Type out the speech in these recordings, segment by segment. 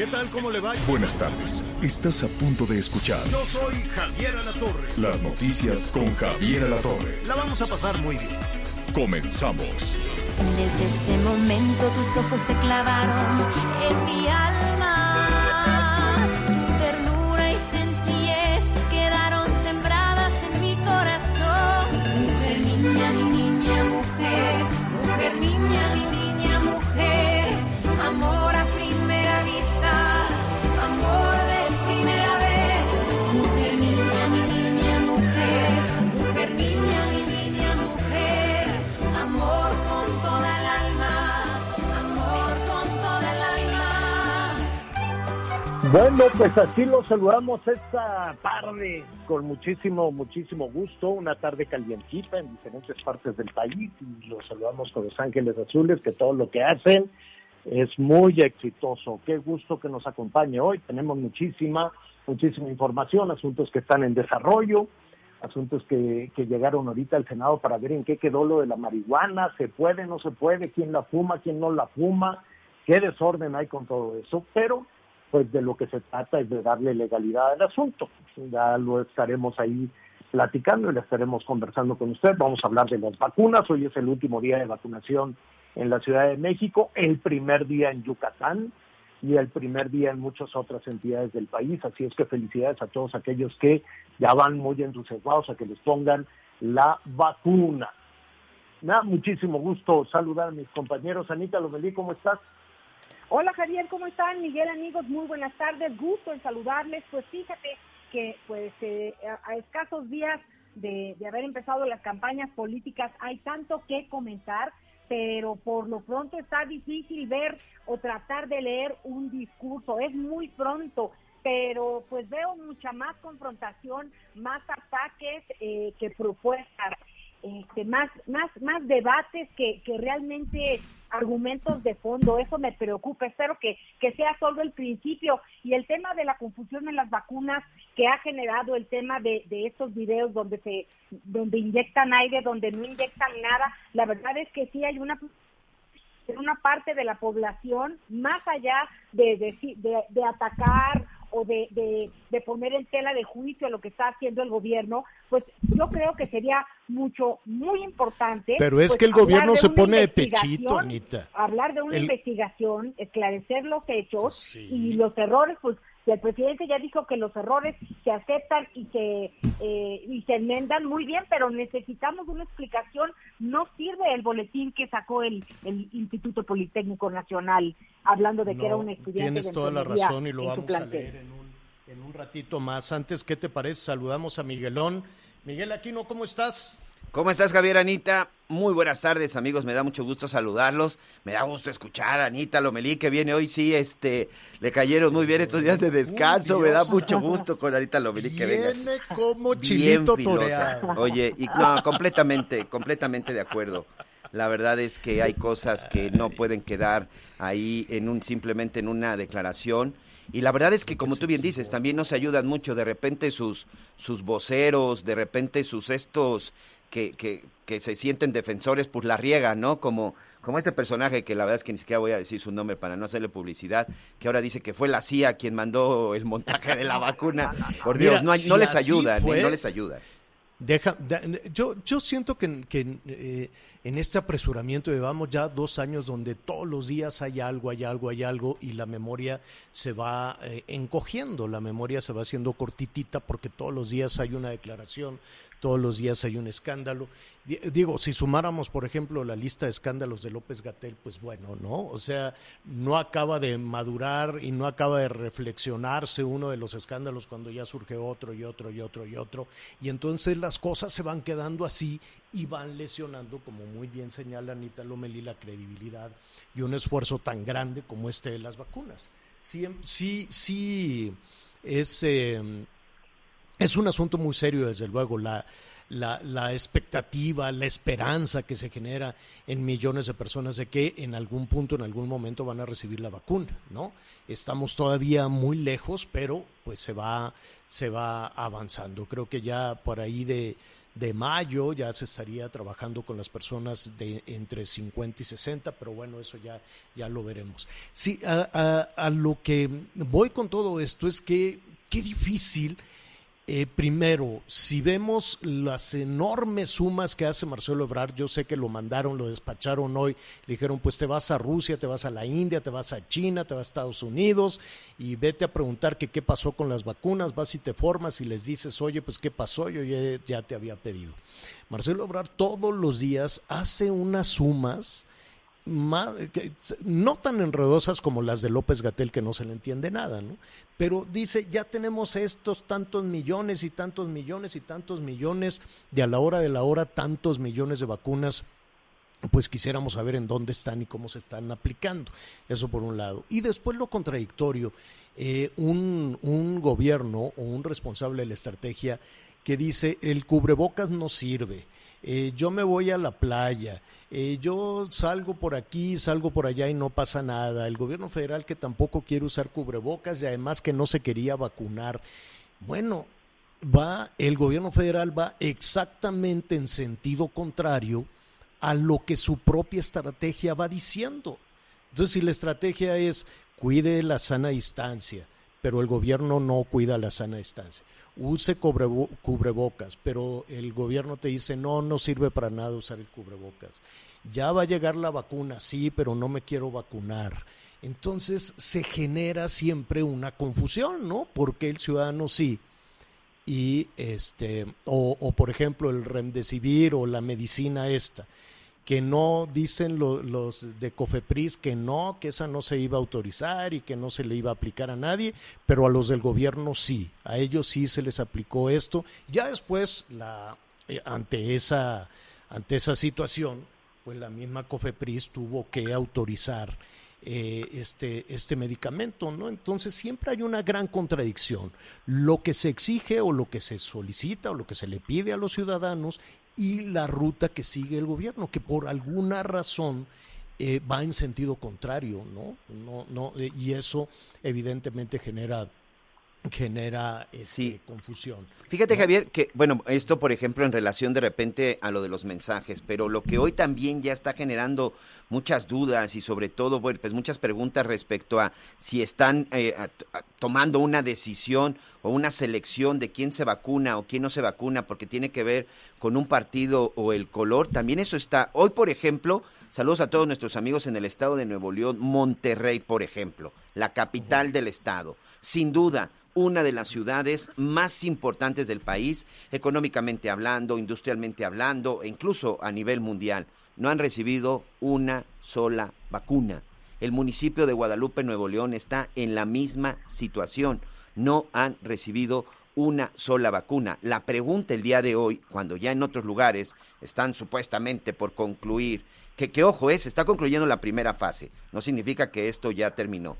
¿Qué tal? ¿Cómo le va? Buenas tardes. Estás a punto de escuchar Yo soy Javier Alatorre. las noticias con Javier Alatorre. La vamos a pasar muy bien. Comenzamos. Desde ese momento tus ojos se clavaron en mi alma. Bueno, pues así los saludamos esta tarde con muchísimo, muchísimo gusto, una tarde calientita en diferentes partes del país y los saludamos con los Ángeles Azules, que todo lo que hacen es muy exitoso. Qué gusto que nos acompañe hoy. Tenemos muchísima, muchísima información, asuntos que están en desarrollo, asuntos que, que llegaron ahorita al Senado para ver en qué quedó lo de la marihuana, se puede, no se puede, quién la fuma, quién no la fuma, qué desorden hay con todo eso, pero pues de lo que se trata es de darle legalidad al asunto. Ya lo estaremos ahí platicando y le estaremos conversando con usted. Vamos a hablar de las vacunas. Hoy es el último día de vacunación en la Ciudad de México, el primer día en Yucatán y el primer día en muchas otras entidades del país. Así es que felicidades a todos aquellos que ya van muy entusiasmados a que les pongan la vacuna. Nada, muchísimo gusto saludar a mis compañeros. Anita Lomelí, ¿cómo estás? Hola Javier, ¿cómo están? Miguel, amigos, muy buenas tardes, gusto en saludarles. Pues fíjate que pues eh, a, escasos días de, de haber empezado las campañas políticas hay tanto que comentar, pero por lo pronto está difícil ver o tratar de leer un discurso, es muy pronto, pero pues veo mucha más confrontación, más ataques eh, que propuestas este, más, más, más debates que, que realmente argumentos de fondo. Eso me preocupa. Espero que, que sea solo el principio. Y el tema de la confusión en las vacunas que ha generado el tema de, de estos videos donde se, donde inyectan aire, donde no inyectan nada. La verdad es que sí hay una una parte de la población, más allá de, de, de, de atacar o de, de, de, poner en tela de juicio lo que está haciendo el gobierno, pues yo creo que sería mucho, muy importante. Pero es pues, que el gobierno se pone de pechito, Anita. Hablar de una El- investigación, esclarecer los hechos Sí. y los errores, pues si el presidente ya dijo que los errores se aceptan y se, eh, y se enmendan muy bien, pero necesitamos una explicación. No sirve el boletín que sacó el, el Instituto Politécnico Nacional hablando de que era un estudiante Tienes de toda la razón y lo vamos a leer en un, en un ratito más. Antes, ¿qué te parece? Saludamos a Miguelón. Miguel Aquino, ¿cómo estás? ¿Cómo estás, Javier, Anita? Muy buenas tardes, amigos. Me da mucho gusto saludarlos. Me da gusto escuchar a Anita Lomelí, que viene hoy. Sí, este, le cayeron muy bien estos días de descanso. Me da mucho gusto con Anita Lomelí que venga. Viene como chilito toreado. Oye, y, no, completamente, completamente de acuerdo. La verdad es que hay cosas que no pueden quedar ahí en un simplemente en una declaración. Y la verdad es que, como tú bien dices, también nos ayudan mucho. De repente sus, sus voceros, de repente sus estos que, que, que se sienten defensores, pues la riegan, ¿no? Como, como este personaje que la verdad es que ni siquiera voy a decir su nombre para no hacerle publicidad, que ahora dice que fue la CIA quien mandó el montaje de la vacuna. Por Dios, Mira, no, hay- si no les ¿eh? fue, no les ayudan. Deja, yo, yo siento que, que, eh, en este apresuramiento llevamos ya dos años donde todos los días hay algo, hay algo, hay algo y la memoria se va eh, encogiendo, la memoria se va haciendo cortitita porque todos los días hay una declaración, todos los días hay un escándalo. Digo, si sumáramos, por ejemplo, la lista de escándalos de López Gatel, pues bueno, ¿no? O sea, no acaba de madurar y no acaba de reflexionarse uno de los escándalos cuando ya surge otro y otro y otro y otro. Y entonces las cosas se van quedando así y van lesionando, como muy bien señala Anita Lomelí, la credibilidad y un esfuerzo tan grande como este de las vacunas. Sí, sí, sí es... Eh, es un asunto muy serio, desde luego, la, la, expectativa, la esperanza que se genera en millones de personas de que en algún punto, en algún momento van a recibir la vacuna, ¿no? Estamos todavía muy lejos, pero pues se va, se va avanzando. Creo que ya por ahí de, de mayo ya se estaría trabajando con las personas de entre 50 y 60, pero bueno, eso ya, ya lo veremos. Sí, a, a lo que voy con todo esto es que qué difícil eh, primero, si vemos las enormes sumas que hace Marcelo Ebrard, yo sé que lo mandaron, lo despacharon hoy, dijeron, pues te vas a Rusia, te vas a la India, te vas a China, te vas a Estados Unidos y vete a preguntar que qué pasó con las vacunas, vas y te formas y les dices, oye, pues qué pasó, yo ya, ya te había pedido. Marcelo Ebrard todos los días hace unas sumas no tan enredosas como las de López Gatel, que no se le entiende nada, ¿no? Pero dice, ya tenemos estos tantos millones y tantos millones y tantos millones, de a la hora de la hora tantos millones de vacunas, pues quisiéramos saber en dónde están y cómo se están aplicando. Eso por un lado. Y después lo contradictorio, eh, un, un gobierno o un responsable de la estrategia que dice, el cubrebocas no sirve, eh, yo me voy a la playa, eh, yo salgo por aquí, salgo por allá y no pasa nada. El gobierno federal que tampoco quiere usar cubrebocas y además que no se quería vacunar. Bueno, va, el gobierno federal va exactamente en sentido contrario a lo que su propia estrategia va diciendo. Entonces, si la estrategia es cuide la sana distancia, pero el gobierno no cuida la sana distancia use cubrebocas, pero el gobierno te dice, no, no sirve para nada usar el cubrebocas. Ya va a llegar la vacuna, sí, pero no me quiero vacunar. Entonces se genera siempre una confusión, ¿no? Porque el ciudadano sí. Y este, o, o por ejemplo, el remdesivir o la medicina esta que no dicen los de Cofepris que no, que esa no se iba a autorizar y que no se le iba a aplicar a nadie, pero a los del gobierno sí, a ellos sí se les aplicó esto. Ya después, la, eh, ante, esa, ante esa situación, pues la misma Cofepris tuvo que autorizar eh, este, este medicamento, ¿no? Entonces siempre hay una gran contradicción. Lo que se exige o lo que se solicita o lo que se le pide a los ciudadanos y la ruta que sigue el gobierno, que por alguna razón eh, va en sentido contrario, ¿no? no, no eh, y eso evidentemente genera genera este, confusión. Fíjate, Javier, que, bueno, esto, por ejemplo, en relación de repente a lo de los mensajes, pero lo que hoy también ya está generando muchas dudas y sobre todo, bueno, pues muchas preguntas respecto a si están eh, tomando una decisión o una selección de quién se vacuna o quién no se vacuna porque tiene que ver con un partido o el color, también eso está. Hoy, por ejemplo, saludos a todos nuestros amigos en el estado de Nuevo León, Monterrey, por ejemplo, la capital del estado. Sin duda, una de las ciudades más importantes del país, económicamente hablando, industrialmente hablando, e incluso a nivel mundial. No han recibido una sola vacuna. El municipio de Guadalupe, Nuevo León, está en la misma situación. No han recibido una sola vacuna. La pregunta el día de hoy, cuando ya en otros lugares están supuestamente por concluir, que, que ojo es, está concluyendo la primera fase, no significa que esto ya terminó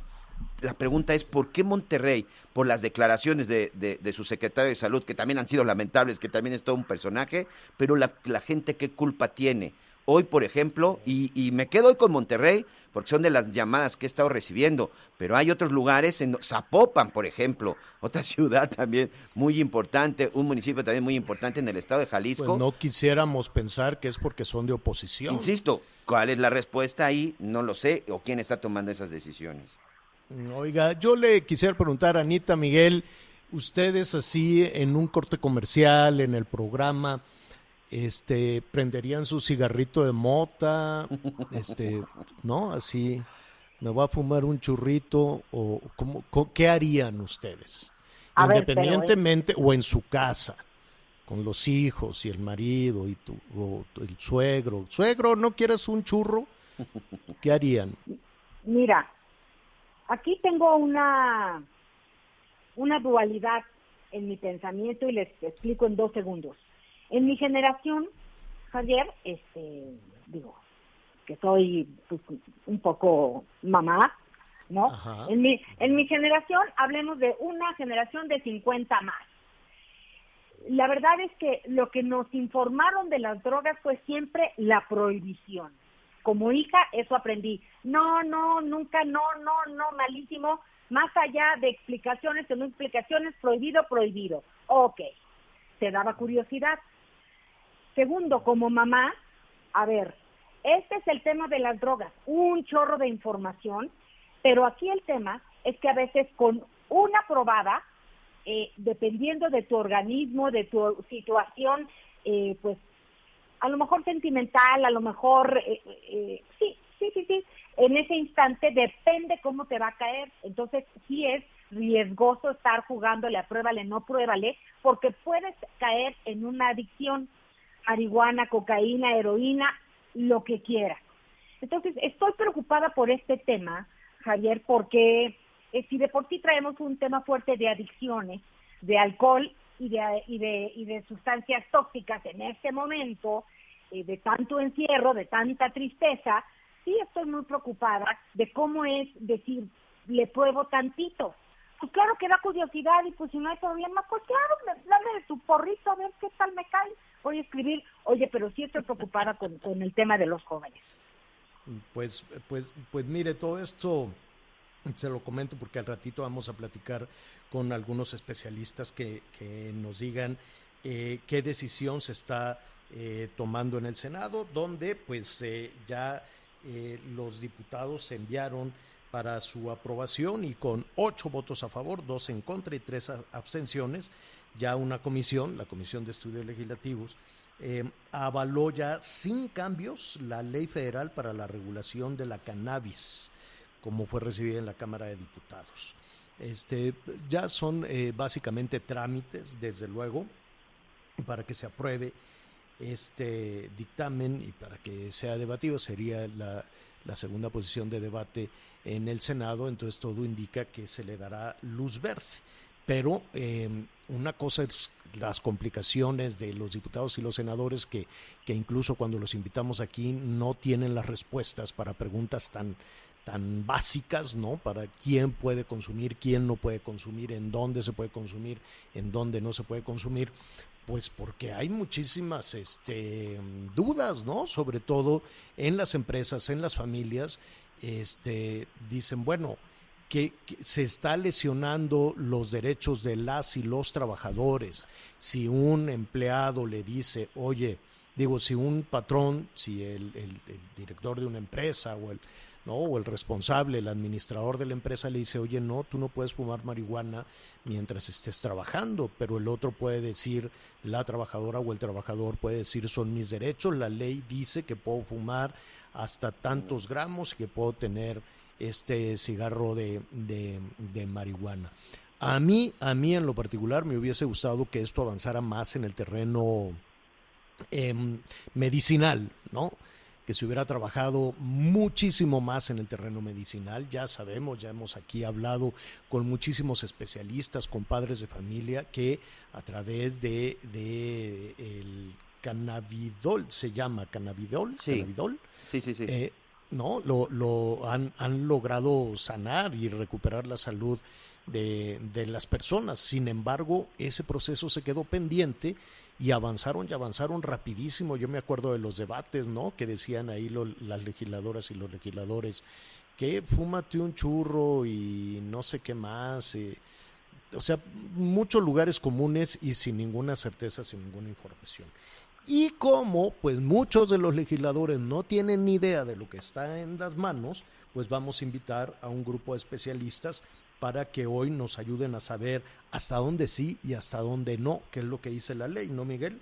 la pregunta es por qué Monterrey, por las declaraciones de, de, su secretario de salud, que también han sido lamentables, que también es todo un personaje, pero la, la gente qué culpa tiene. Hoy, por ejemplo, y, y, me quedo hoy con Monterrey, porque son de las llamadas que he estado recibiendo, pero hay otros lugares, en Zapopan, por ejemplo, otra ciudad también muy importante, un municipio también muy importante en el estado de Jalisco. Pues no quisiéramos pensar que es porque son de oposición. Insisto, ¿cuál es la respuesta ahí? No lo sé, o quién está tomando esas decisiones. Oiga, yo le quisiera preguntar a Anita Miguel, ustedes así en un corte comercial, en el programa, este, prenderían su cigarrito de mota, este, ¿no? Así, me voy a fumar un churrito o ¿qué harían ustedes? Independientemente o en su casa. con los hijos y el marido y tu, o el suegro. Suegro, ¿no quieres un churro? ¿Qué harían? Mira, aquí tengo una, una dualidad en mi pensamiento y les explico en dos segundos. En mi generación, Javier, este, digo, que soy pues, un poco mamá, ¿no? Ajá. En mi, en mi generación, hablemos de una generación de 50 más. La verdad es que lo que nos informaron de las drogas fue siempre la prohibición. Como hija, eso aprendí. No, no, nunca, no, no, no, malísimo. Más allá de explicaciones o no explicaciones, prohibido, prohibido. Ok, te daba curiosidad. Segundo, como mamá, a ver, este es el tema de las drogas, un chorro de información, pero aquí el tema es que a veces con una probada, eh, dependiendo de tu organismo, de tu situación, eh, pues a lo mejor sentimental, a lo mejor, eh, eh, sí, sí, sí, sí, en ese instante depende cómo te va a caer. Entonces sí es riesgoso estar jugándole a pruébale, no pruébale, porque puedes caer en una adicción, marihuana, cocaína, heroína, lo que quieras. Entonces estoy preocupada por este tema, Javier, porque eh, si de por sí traemos un tema fuerte de adicciones, de alcohol y de, y de, y de sustancias tóxicas en este momento, eh, de tanto encierro, de tanta tristeza, sí estoy muy preocupada de cómo es decir, le pruebo tantito. Pues claro que da curiosidad y pues si no hay problema, pues claro, me- dame de tu porrito a ver qué tal me cae. Voy a escribir, oye, pero sí estoy preocupada con, con el tema de los jóvenes. Pues, pues, pues mire, todo esto se lo comento porque al ratito vamos a platicar con algunos especialistas que, nos digan eh, qué decisión se está eh, tomando en el Senado, donde pues eh, ya los diputados enviaron para su aprobación y con ocho votos a favor, dos en contra y tres abstenciones, ya una comisión, la Comisión de Estudios Legislativos, avaló ya sin cambios la ley federal para la regulación de la cannabis, como fue recibida en la Cámara de Diputados. Este, ya son eh, básicamente trámites, desde luego, para que se apruebe este dictamen y para que sea debatido sería la, segunda posición de debate en el Senado, entonces todo indica que se le dará luz verde. Pero eh, una cosa es las complicaciones de los diputados y los senadores que, que incluso cuando los invitamos aquí no tienen las respuestas para preguntas tan, tan básicas, ¿no? Para quién puede consumir, quién no puede consumir, en dónde se puede consumir, en dónde no se puede consumir. Pues porque hay muchísimas este, dudas, ¿no? Sobre todo en las empresas, en las familias, este, dicen, bueno, que, se está lesionando los derechos de las y los trabajadores. Si un empleado le dice, oye, digo, si un patrón, si el director de una empresa o el, o el responsable, el administrador de la empresa le dice, oye, no, tú no puedes fumar marihuana mientras estés trabajando, pero el otro puede decir, la trabajadora o el trabajador puede decir, son mis derechos, la ley dice que puedo fumar hasta tantos gramos y que puedo tener este cigarro de, de, de marihuana. A mí, a mí en lo particular me hubiese gustado que esto avanzara más en el terreno em, medicinal, ¿no? Que se hubiera trabajado muchísimo más en el terreno medicinal. Ya sabemos, ya hemos aquí hablado con muchísimos especialistas, con padres de familia, que a través de, de el cannabidol, se llama cannabidol, Sí. cannabidol, Sí, sí, sí. eh, no, lo, lo han, han logrado sanar y recuperar la salud de, de las personas. Sin embargo, ese proceso se quedó pendiente y avanzaron y avanzaron rapidísimo. Yo me acuerdo de los debates, ¿no? Que decían ahí lo- las legisladoras y los legisladores que fúmate un churro y no sé qué más. eh, o sea, muchos lugares comunes y sin ninguna certeza, sin ninguna información. Y como pues muchos de los legisladores no tienen ni idea de lo que está en las manos, pues vamos a invitar a un grupo de especialistas para que hoy nos ayuden a saber hasta dónde sí y hasta dónde no, qué es lo que dice la ley, ¿no, Miguel?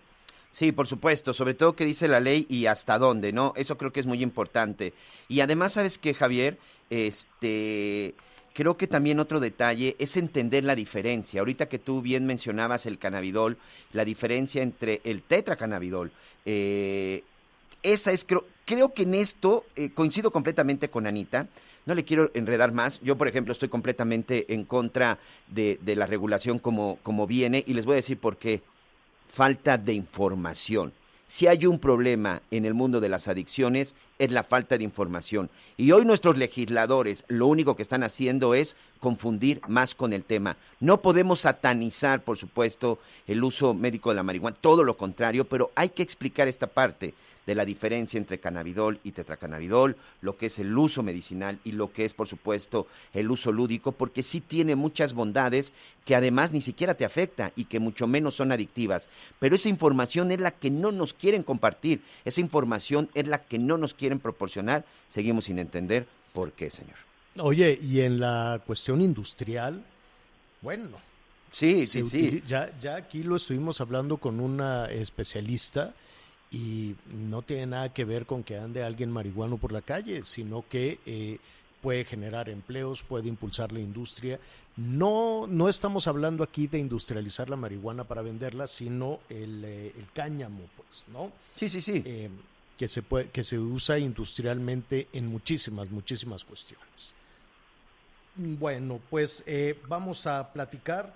Sí, por supuesto, sobre todo qué dice la ley y hasta dónde, ¿no? Eso creo que es muy importante. Y además, ¿sabes qué, Javier? Este, creo que también otro detalle es entender la diferencia. Ahorita que tú bien mencionabas el cannabidol, la diferencia entre el tetracannabidol, eh, esa es, creo, creo que en esto eh, coincido completamente con Anita. No le quiero enredar más. Yo, por ejemplo, estoy completamente en contra de, la regulación como, como viene y les voy a decir por qué. Falta de información. Si hay un problema en el mundo de las adicciones es la falta de información. Y hoy nuestros legisladores lo único que están haciendo es confundir más con el tema. No podemos satanizar, por supuesto, el uso médico de la marihuana, todo lo contrario, pero hay que explicar esta parte de la diferencia entre cannabidol y tetracannabidol, lo que es el uso medicinal y lo que es, por supuesto, el uso lúdico, porque sí tiene muchas bondades que además ni siquiera te afecta y que mucho menos son adictivas. Pero esa información es la que no nos quieren compartir, esa información es la que no nos quieren proporcionar. Seguimos sin entender por qué, señor. Oye, y en la cuestión industrial, bueno. Sí, sí, sí. Ya, ya aquí lo estuvimos hablando con una especialista y no tiene nada que ver con que ande alguien marihuano por la calle, sino que eh, puede generar empleos, puede impulsar la industria. No, no estamos hablando aquí de industrializar la marihuana para venderla, sino el, eh, el cáñamo, pues, ¿no? Sí, sí, sí. Eh, que se puede, que se usa industrialmente en muchísimas, muchísimas cuestiones. Bueno, pues vamos a platicar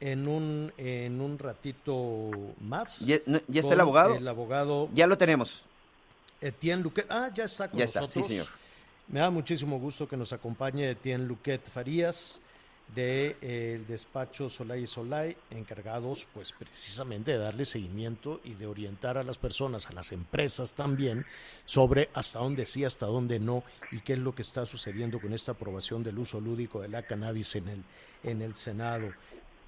en un, en un ratito más. ¿Ya, está el abogado? El abogado. Ya lo tenemos. Etienne Luquet. Ah, ya está con ya nosotros. Está, sí, señor. Me da muchísimo gusto que nos acompañe Etienne Luquet Farías del de, el despacho Solay y Solay, encargados pues precisamente de darle seguimiento y de orientar a las personas, a las empresas también, sobre hasta dónde sí, hasta dónde no, y qué es lo que está sucediendo con esta aprobación del uso lúdico de la cannabis en el, en el Senado.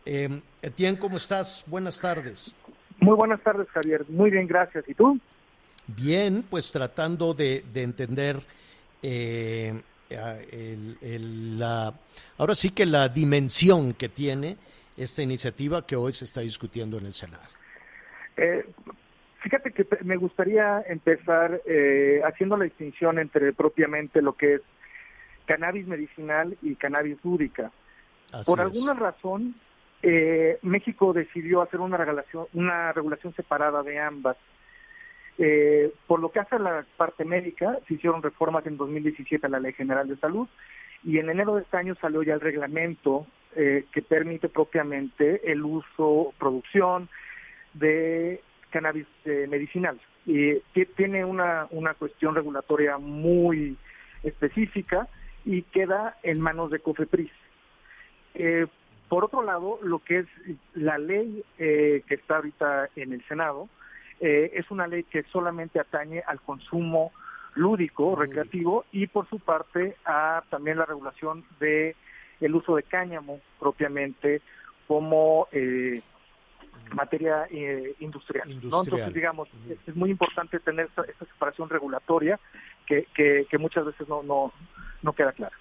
Eh, Etienne, ¿cómo estás? Buenas tardes. Muy buenas tardes, Javier. Muy bien, gracias. ¿Y tú? Bien, pues tratando de, de entender eh, el, el, la, ahora sí que la dimensión que tiene esta iniciativa que hoy se está discutiendo en el Senado. Eh, fíjate que me gustaría empezar eh, haciendo la distinción entre propiamente lo que es cannabis medicinal y cannabis lúdica. Así Por es. alguna razón, eh, México decidió hacer una regulación, una regulación separada de ambas. Eh, por lo que hace a la parte médica, se hicieron reformas en 2017 a la Ley General de Salud y en enero de este año salió ya el reglamento eh, que permite propiamente el uso, producción de cannabis eh, medicinal. Y tiene una, una cuestión regulatoria muy específica y queda en manos de COFEPRIS. Por otro lado, lo que es la ley eh, que está ahorita en el Senado, eh, es una ley que solamente atañe al consumo lúdico, recreativo, y por su parte a también la regulación de el uso de cáñamo propiamente como eh, materia eh, industrial, Industrial. ¿no? Entonces, digamos, es, es muy importante tener esta, esta separación regulatoria que, que, que muchas veces no, no, no queda clara.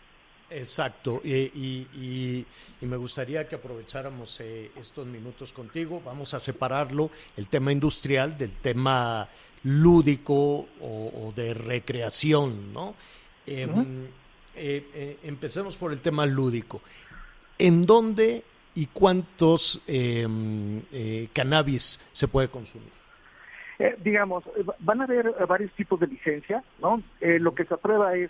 Exacto, y, y, y, y me gustaría que aprovecháramos eh, estos minutos contigo. Vamos a separarlo, el tema industrial del tema lúdico o, o de recreación, ¿no? Eh, Ujú. eh, eh, empecemos por el tema lúdico. ¿En dónde y cuántos eh, eh, cannabis se puede consumir? Digamos, van a haber varios tipos de licencia, ¿no? Eh, lo que se aprueba es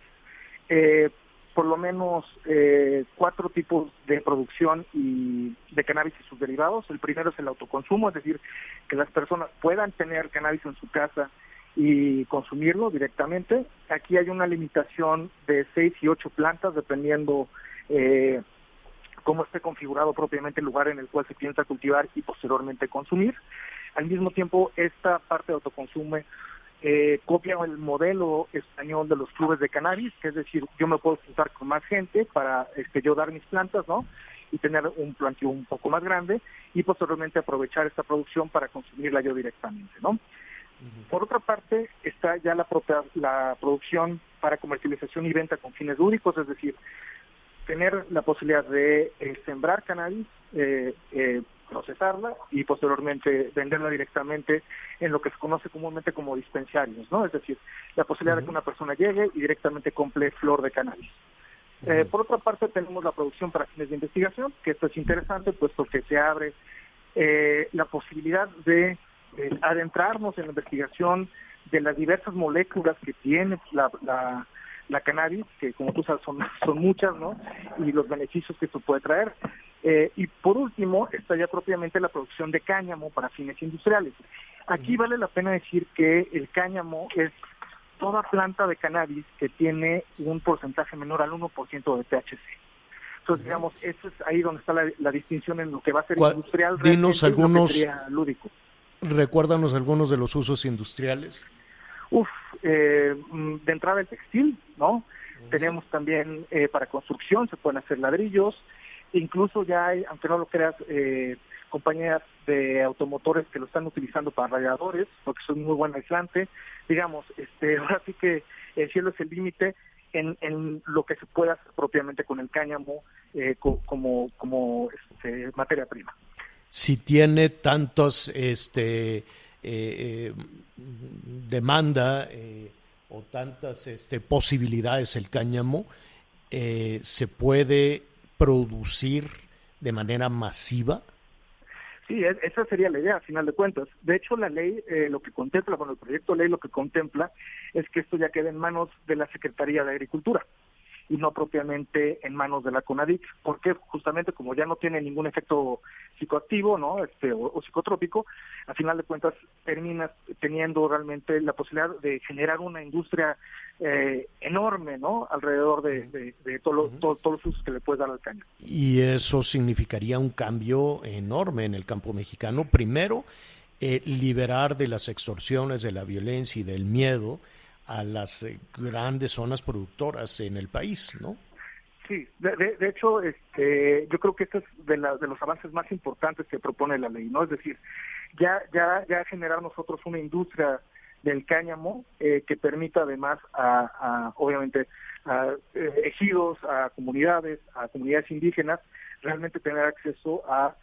eh, por lo menos eh, cuatro tipos de producción y de cannabis y sus derivados. El primero es el autoconsumo, es decir, que las personas puedan tener cannabis en su casa y consumirlo directamente. Aquí hay una limitación de seis y ocho plantas, dependiendo eh, cómo esté configurado propiamente el lugar en el cual se piensa cultivar y posteriormente consumir. Al mismo tiempo, esta parte de autoconsumo eh, copia el modelo español de los clubes de cannabis, que es decir, yo me puedo juntar con más gente para este, yo dar mis plantas, ¿no? Y tener un planteo un poco más grande y posteriormente aprovechar esta producción para consumirla yo directamente, ¿no? Por otra parte, está ya la, propia, la producción para comercialización y venta con fines lúdicos, es decir, tener la posibilidad de eh, sembrar cannabis, eh, eh, procesarla y posteriormente venderla directamente en lo que se conoce comúnmente como dispensarios, ¿no? Es decir, la posibilidad de que una persona llegue y directamente compre flor de cannabis. Eh, por otra parte, tenemos la producción para fines de investigación, que esto es interesante, puesto que se abre eh, la posibilidad de eh, adentrarnos en la investigación de las diversas moléculas que tiene la, la, la cannabis, que como tú sabes son, son muchas, ¿no? Y los beneficios que esto puede traer. Eh, y por último, está ya propiamente la producción de cáñamo para fines industriales. Aquí vale la pena decir que el cáñamo es toda planta de cannabis que tiene un porcentaje menor al 1% de THC. Entonces, digamos, eso es ahí donde está la, la distinción en lo que va a ser ¿Cuál- industrial. dinos algunos- lúdico. Recuérdanos algunos de los usos industriales. Uf, eh, mm, de entrada el textil, ¿no? Tenemos también eh, para construcción, se pueden hacer ladrillos, incluso ya hay, aunque no lo creas, eh, compañías de automotores que lo están utilizando para radiadores, porque son muy buen aislante. Digamos, este, ahora sí que el cielo es el límite en, en lo que se puede hacer propiamente con el cáñamo eh, co- como, como este, materia prima. si tiene tantos este eh, eh, demanda eh, o tantas este, posibilidades el cáñamo eh, se puede producir de manera masiva Sí, es- esa sería la idea, a final de cuentas. De hecho, la ley eh, lo que contempla, bueno, el proyecto de ley lo que contempla es que esto ya quede en manos de la Secretaría de Agricultura y no propiamente en manos de la CONADIC, porque justamente como ya no tiene ningún efecto psicoactivo, ¿no? Este o, o psicotrópico, a final de cuentas terminas teniendo realmente la posibilidad de generar una industria eh, enorme, ¿no? Alrededor de, de- de todo todo- todos los usos que le puedes dar al caño. y eso significaría un cambio enorme en el campo mexicano primero eh, liberar de las extorsiones de la violencia y del miedo a las eh, grandes zonas productoras en el país no Sí, de, de- de hecho, este, yo creo que este es de, la- de los avances más importantes que propone la ley, ¿no? Es decir, ya, ya, ya generar nosotros una industria del cáñamo eh, que permita además a, a, obviamente, a eh, ejidos, a comunidades, a comunidades indígenas, realmente tener acceso a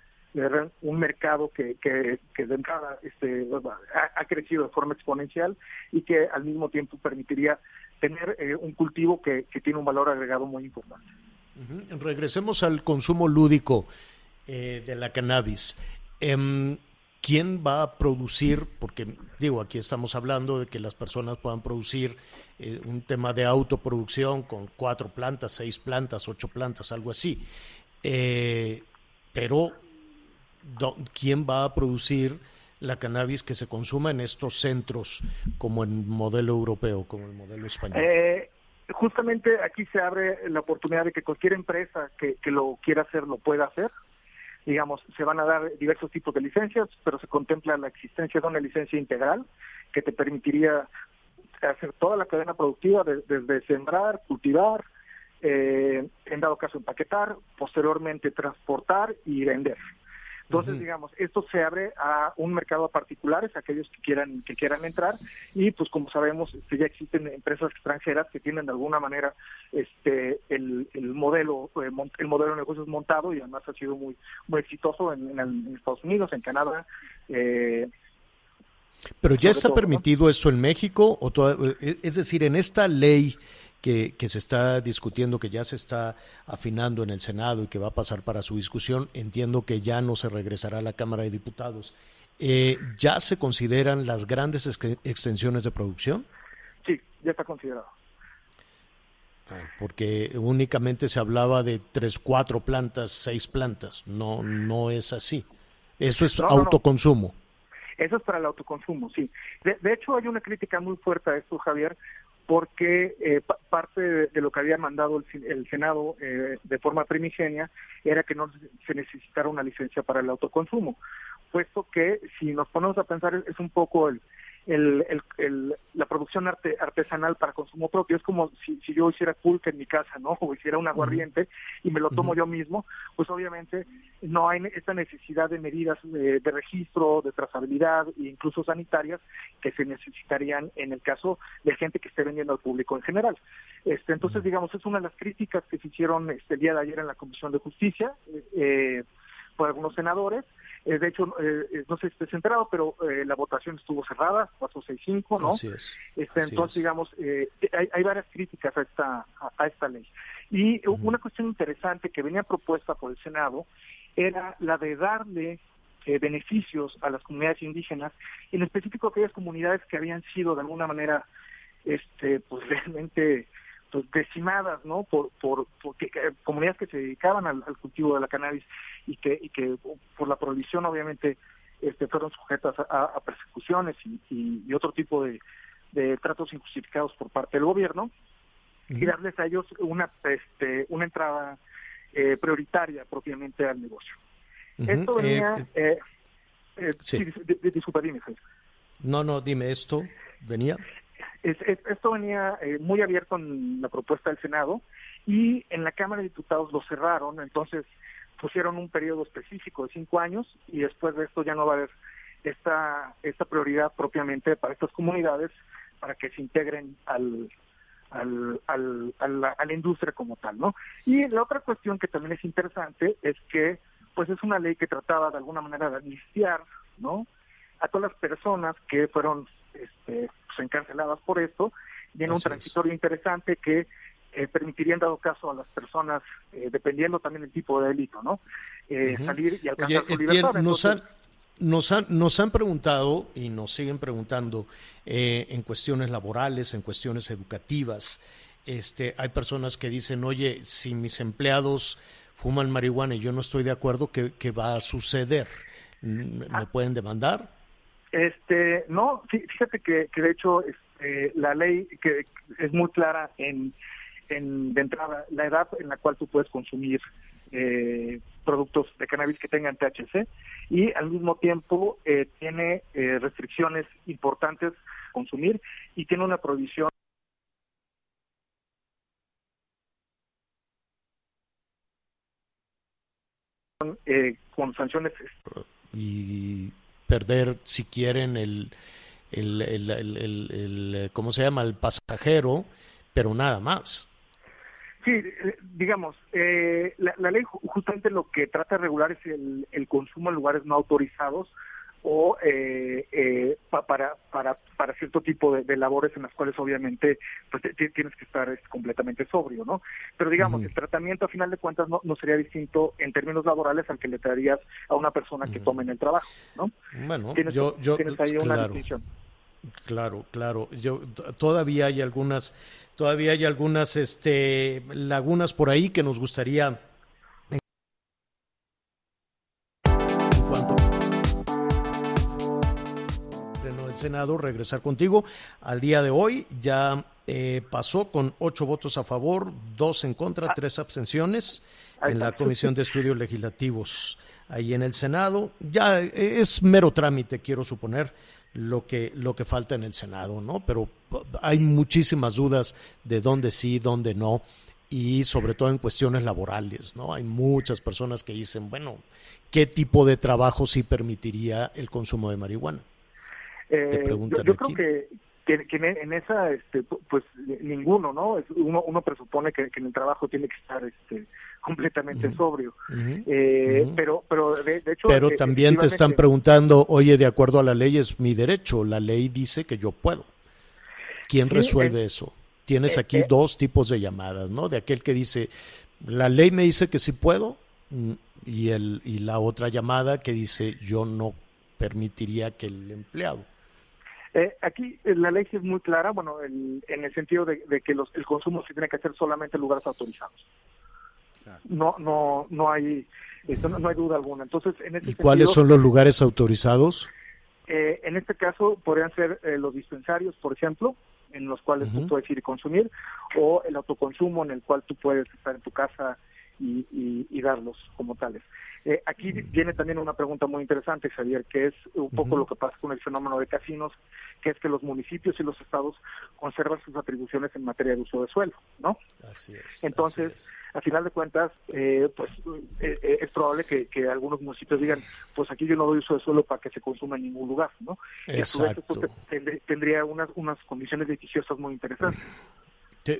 un mercado que, que, que de entrada este, ha, ha crecido de forma exponencial y que al mismo tiempo permitiría tener eh, un cultivo que, que tiene un valor agregado muy importante. Regresemos al consumo lúdico eh, de la cannabis. Em, ¿Quién va a producir? Porque digo, aquí estamos hablando de que las personas puedan producir eh, un tema de autoproducción con cuatro plantas, seis plantas, ocho plantas, algo así. Pero, ¿quién va a producir la cannabis que se consuma en estos centros como el modelo europeo, como el modelo español? Eh, justamente aquí se abre la oportunidad de que cualquier empresa que, lo quiera hacer lo pueda hacer. Digamos, se van a dar diversos tipos de licencias, pero se contempla la existencia de una licencia integral que te permitiría hacer toda la cadena productiva de- desde sembrar, cultivar, eh, en dado caso empaquetar, posteriormente transportar y vender. Entonces, digamos, esto se abre a un mercado a particulares, a aquellos que quieran que quieran entrar. Y pues como sabemos este, ya existen empresas extranjeras que tienen de alguna manera este el, el modelo eh, el modelo de negocios montado y además ha sido muy muy exitoso en, en el- en Estados Unidos, en Canadá, eh, Pero ya está todo, ¿no? permitido eso en México, o toda- eh, es decir, en esta ley que, que se está discutiendo, que ya se está afinando en el Senado y que va a pasar para su discusión, entiendo que ya no se regresará a la Cámara de Diputados. Eh, ¿Ya se consideran las grandes ex- extensiones de producción? sí, ya está considerado. Porque únicamente se hablaba de tres, cuatro plantas, seis plantas. No, no es así. Eso es No, no, no. autoconsumo. Eso es para el autoconsumo, sí. De, de hecho, hay una crítica muy fuerte a esto, Javier, porque eh, pa- parte de, lo que había mandado el, el Senado eh, de forma primigenia era que no se necesitara una licencia para el autoconsumo, puesto que si nos ponemos a pensar es un poco el, el, el- el- la producción arte- artesanal para consumo propio. Es como si, si yo hiciera pulque en mi casa, ¿no? O hiciera un aguardiente y me lo tomo yo mismo, pues obviamente no hay esta necesidad de medidas de, de registro, de trazabilidad e incluso sanitarias que se necesitarían en el caso de gente que esté vendiendo al público en general. Este, entonces, digamos, es una de las críticas que se hicieron este, el día de ayer en la Comisión de Justicia eh, por algunos senadores, Eh, de hecho, eh, no sé si estés enterado, pero eh, la votación estuvo cerrada, 465, ¿no? Así es. Este, así entonces, es. digamos, eh, hay, hay varias críticas a esta, a, a esta ley. Y una cuestión interesante que venía propuesta por el Senado era la de darle eh, beneficios a las comunidades indígenas, en específico aquellas comunidades que habían sido de alguna manera, este, pues realmente pues decimadas, ¿no? Por, por, por que- que- comunidades que se dedicaban al, al cultivo de la cannabis y que, y que por la prohibición obviamente este, fueron sujetas a, a persecuciones y, y- y otro tipo de, de tratos injustificados por parte del gobierno y darles a ellos una, este, una entrada eh, prioritaria propiamente al negocio. Esto eh, venía... eh, eh, eh, sí. disculpa, dime, no, no, dime esto. ¿Venía? Es- es- esto venía eh, muy abierto en la propuesta del Senado y en la Cámara de Diputados lo cerraron, entonces pusieron un periodo específico de cinco años y después de esto ya no va a haber esta, esta prioridad propiamente para estas comunidades para que se integren al, al, al- a, la, a la industria como tal, ¿no? Y la otra cuestión que también es interesante es que pues es una ley que trataba de alguna manera de amnistiar, ¿no? A todas las personas que fueron este, pues, encarceladas por esto, viene un Así es. transitorio interesante que eh, permitiría en dado caso a las personas, eh, dependiendo también del tipo de delito, ¿no? Eh. Salir y alcanzar Oye, su Etienne, libertad. nos Entonces, han, nos, han, nos han preguntado y nos siguen preguntando eh, en cuestiones laborales, en cuestiones educativas. Este, hay personas que dicen, oye, si mis empleados fuman marihuana y yo no estoy de acuerdo, ¿qué, qué va a suceder? ¿Me me pueden demandar? Este, no, fí- fíjate que, que de hecho este, la ley que es muy clara en, en de entrada la edad en la cual tú puedes consumir eh, productos de cannabis que tengan THC y al mismo tiempo eh, tiene eh, restricciones importantes consumir y tiene una prohibición eh, con sanciones y perder, si quieren, el, el, el- el- el- ¿cómo se llama? El pasajero, pero nada más. Sí, eh, digamos, eh, la, la ley ju- justamente lo que trata de regular es el, el consumo en lugares no autorizados o eh, eh, pa- para, para, para cierto tipo de, de labores en las cuales obviamente pues, tienes que estar completamente sobrio, ¿no? Pero digamos, el tratamiento a final de cuentas no, no sería distinto en términos laborales al que le traerías a una persona que tome en el trabajo, ¿no? Bueno, Tienes, yo, yo, tienes ahí una distinción. Claro, claro. Yo todavía hay algunas, todavía hay algunas, este, lagunas por ahí que nos gustaría. En cuanto del Senado, regresar contigo. Al día de hoy ya eh, pasó con ocho votos a favor, dos en contra, tres abstenciones en la. Comisión de Estudios Legislativos ahí en el Senado. Ya eh, es mero trámite, quiero suponer, lo que, lo que falta en el Senado, ¿no? Pero uh, hay muchísimas dudas de dónde sí, dónde no, y sobre todo en cuestiones laborales, ¿no? Hay muchas personas que dicen, bueno, ¿qué tipo de trabajo sí permitiría el consumo de marihuana? Eh, Te preguntan yo, yo aquí. creo que, que, que en, esa, este, pu- pues ninguno, ¿no? Uno, uno presupone que, que en el trabajo tiene que estar este, completamente sobrio. Eh. Pero, pero de, de hecho. Pero eh, también te están preguntando, oye, de acuerdo a la ley es mi derecho, la ley dice que yo puedo. ¿Quién Sí, resuelve eh, eso? Tienes eh, aquí eh. dos tipos de llamadas, ¿no? De aquel que dice, la ley me dice que sí puedo, mm, y, el, y la otra llamada que dice, yo no permitiría que el empleado. Eh, aquí la ley es muy clara, bueno, el- en el sentido de, de que los, el consumo se tiene que hacer solamente en lugares autorizados. No, no, no hay, esto no, no hay duda alguna. Entonces, en este ¿Y cuáles son los lugares autorizados? Eh, en este caso podrían ser eh, los dispensarios, por ejemplo, en los cuales tú puedes ir y consumir, o el autoconsumo en el cual tú puedes estar en tu casa y, y- y darlos como tales. Eh, aquí viene también una pregunta muy interesante, Javier, que es un poco lo que pasa con el fenómeno de casinos, que es que los municipios y los estados conservan sus atribuciones en materia de uso de suelo, ¿no? Así es. Entonces, así es. a final de cuentas, eh, pues eh, eh, es probable que, que algunos municipios digan, pues aquí yo no doy uso de suelo para que se consuma en ningún lugar, ¿no? Y a su vez esto Exacto. tendría unas, unas condiciones litigiosas muy interesantes.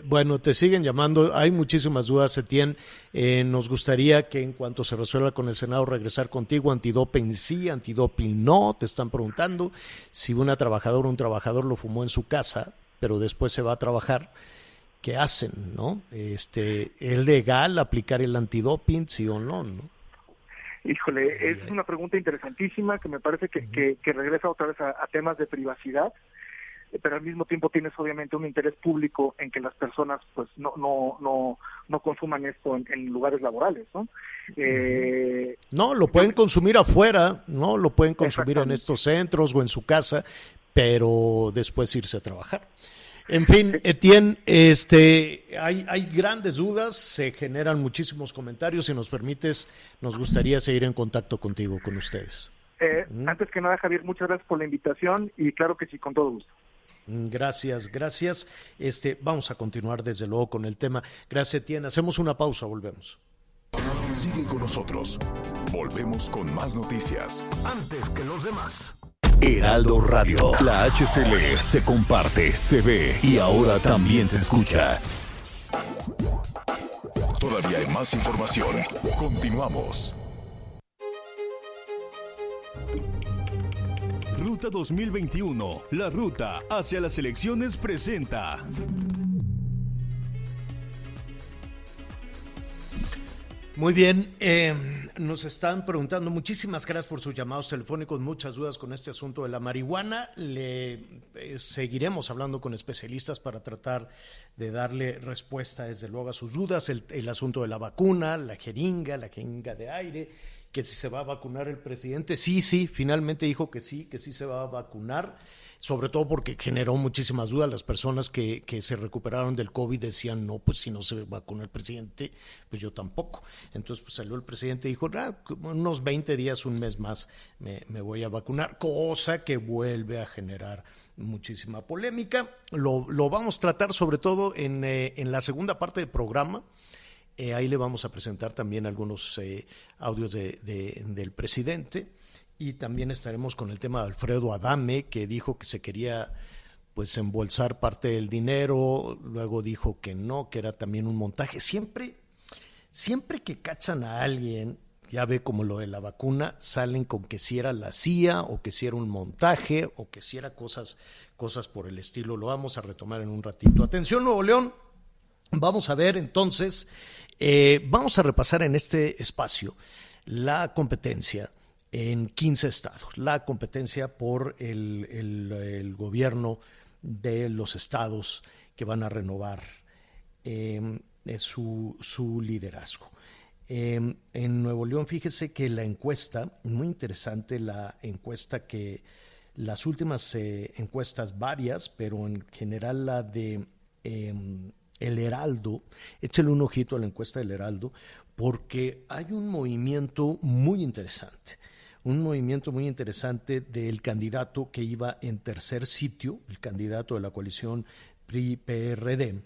Bueno, te siguen llamando. Hay muchísimas dudas, Etienne. Eh, nos gustaría que en cuanto se resuelva con el Senado regresar contigo. Antidoping sí, antidoping no. Te están preguntando si una trabajadora o un trabajador lo fumó en su casa, pero después se va a trabajar. ¿Qué hacen, no? Este, ¿Es legal aplicar el antidoping, sí o no, no? Híjole, es una pregunta interesantísima que me parece que, que, regresa otra vez a, temas de privacidad, pero al mismo tiempo tienes obviamente un interés público en que las personas pues no no no no consuman esto en, lugares laborales, ¿no? Eh, no, lo pueden consumir afuera, no, lo pueden consumir en estos centros o en su casa, pero después irse a trabajar. En fin, Etienne, este, hay, hay grandes dudas, se generan muchísimos comentarios. Si nos permites, nos gustaría seguir en contacto contigo, con ustedes. Eh, antes que nada, Javier, muchas gracias por la invitación y claro que sí, con todo gusto. Mm, gracias, gracias. Este, vamos a continuar desde luego con el tema. Gracias, Etienne. Hacemos una pausa, volvemos. Sigue con nosotros. Volvemos con más noticias. Antes que los demás. Heraldo Radio. La HCL se comparte, se ve y ahora también se escucha. Todavía hay más información. Continuamos. Ruta 2021. La ruta hacia las elecciones presenta. Muy bien, eh, nos están preguntando, muchísimas gracias por sus llamados telefónicos, muchas dudas con este asunto de la marihuana. Le eh, seguiremos hablando con especialistas para tratar de darle respuesta, desde luego, a sus dudas. El, el asunto de la vacuna, la jeringa, la jeringa de aire, que si se va a vacunar el presidente. Sí, sí, finalmente dijo que sí, que sí se va a vacunar sobre todo porque generó muchísimas dudas. Las personas que, que se recuperaron del COVID decían, no, pues si no se vacuna el presidente, pues yo tampoco. Entonces pues salió el presidente y dijo, ah, unos 20 días, un mes más me, voy a vacunar, cosa que vuelve a generar muchísima polémica. Lo, lo vamos a tratar sobre todo en, eh, en la segunda parte del programa. Eh, ahí le vamos a presentar también algunos eh, audios de, del presidente y también estaremos con el tema de Alfredo Adame, que dijo que se quería pues embolsar parte del dinero, luego dijo que no, que era también un montaje. Siempre, siempre que cachan a alguien, ya ve como lo de la vacuna, salen con que si era la CIA o que si era un montaje o que si era cosas, cosas por el estilo. Lo vamos a retomar en un ratito. Atención, Nuevo León. Vamos a ver entonces, eh, vamos a repasar en este espacio la competencia en 15 estados. La competencia por el, gobierno de los estados que van a renovar em, su, su, liderazgo. Em, en Nuevo León, fíjese que la encuesta, muy interesante la encuesta que las últimas eh, encuestas varias, pero en general la de em, El Heraldo, échale un ojito a la encuesta del Heraldo, porque hay un movimiento muy interesante un movimiento muy interesante del candidato que iba en tercer sitio, el candidato de la coalición PRI-PRD,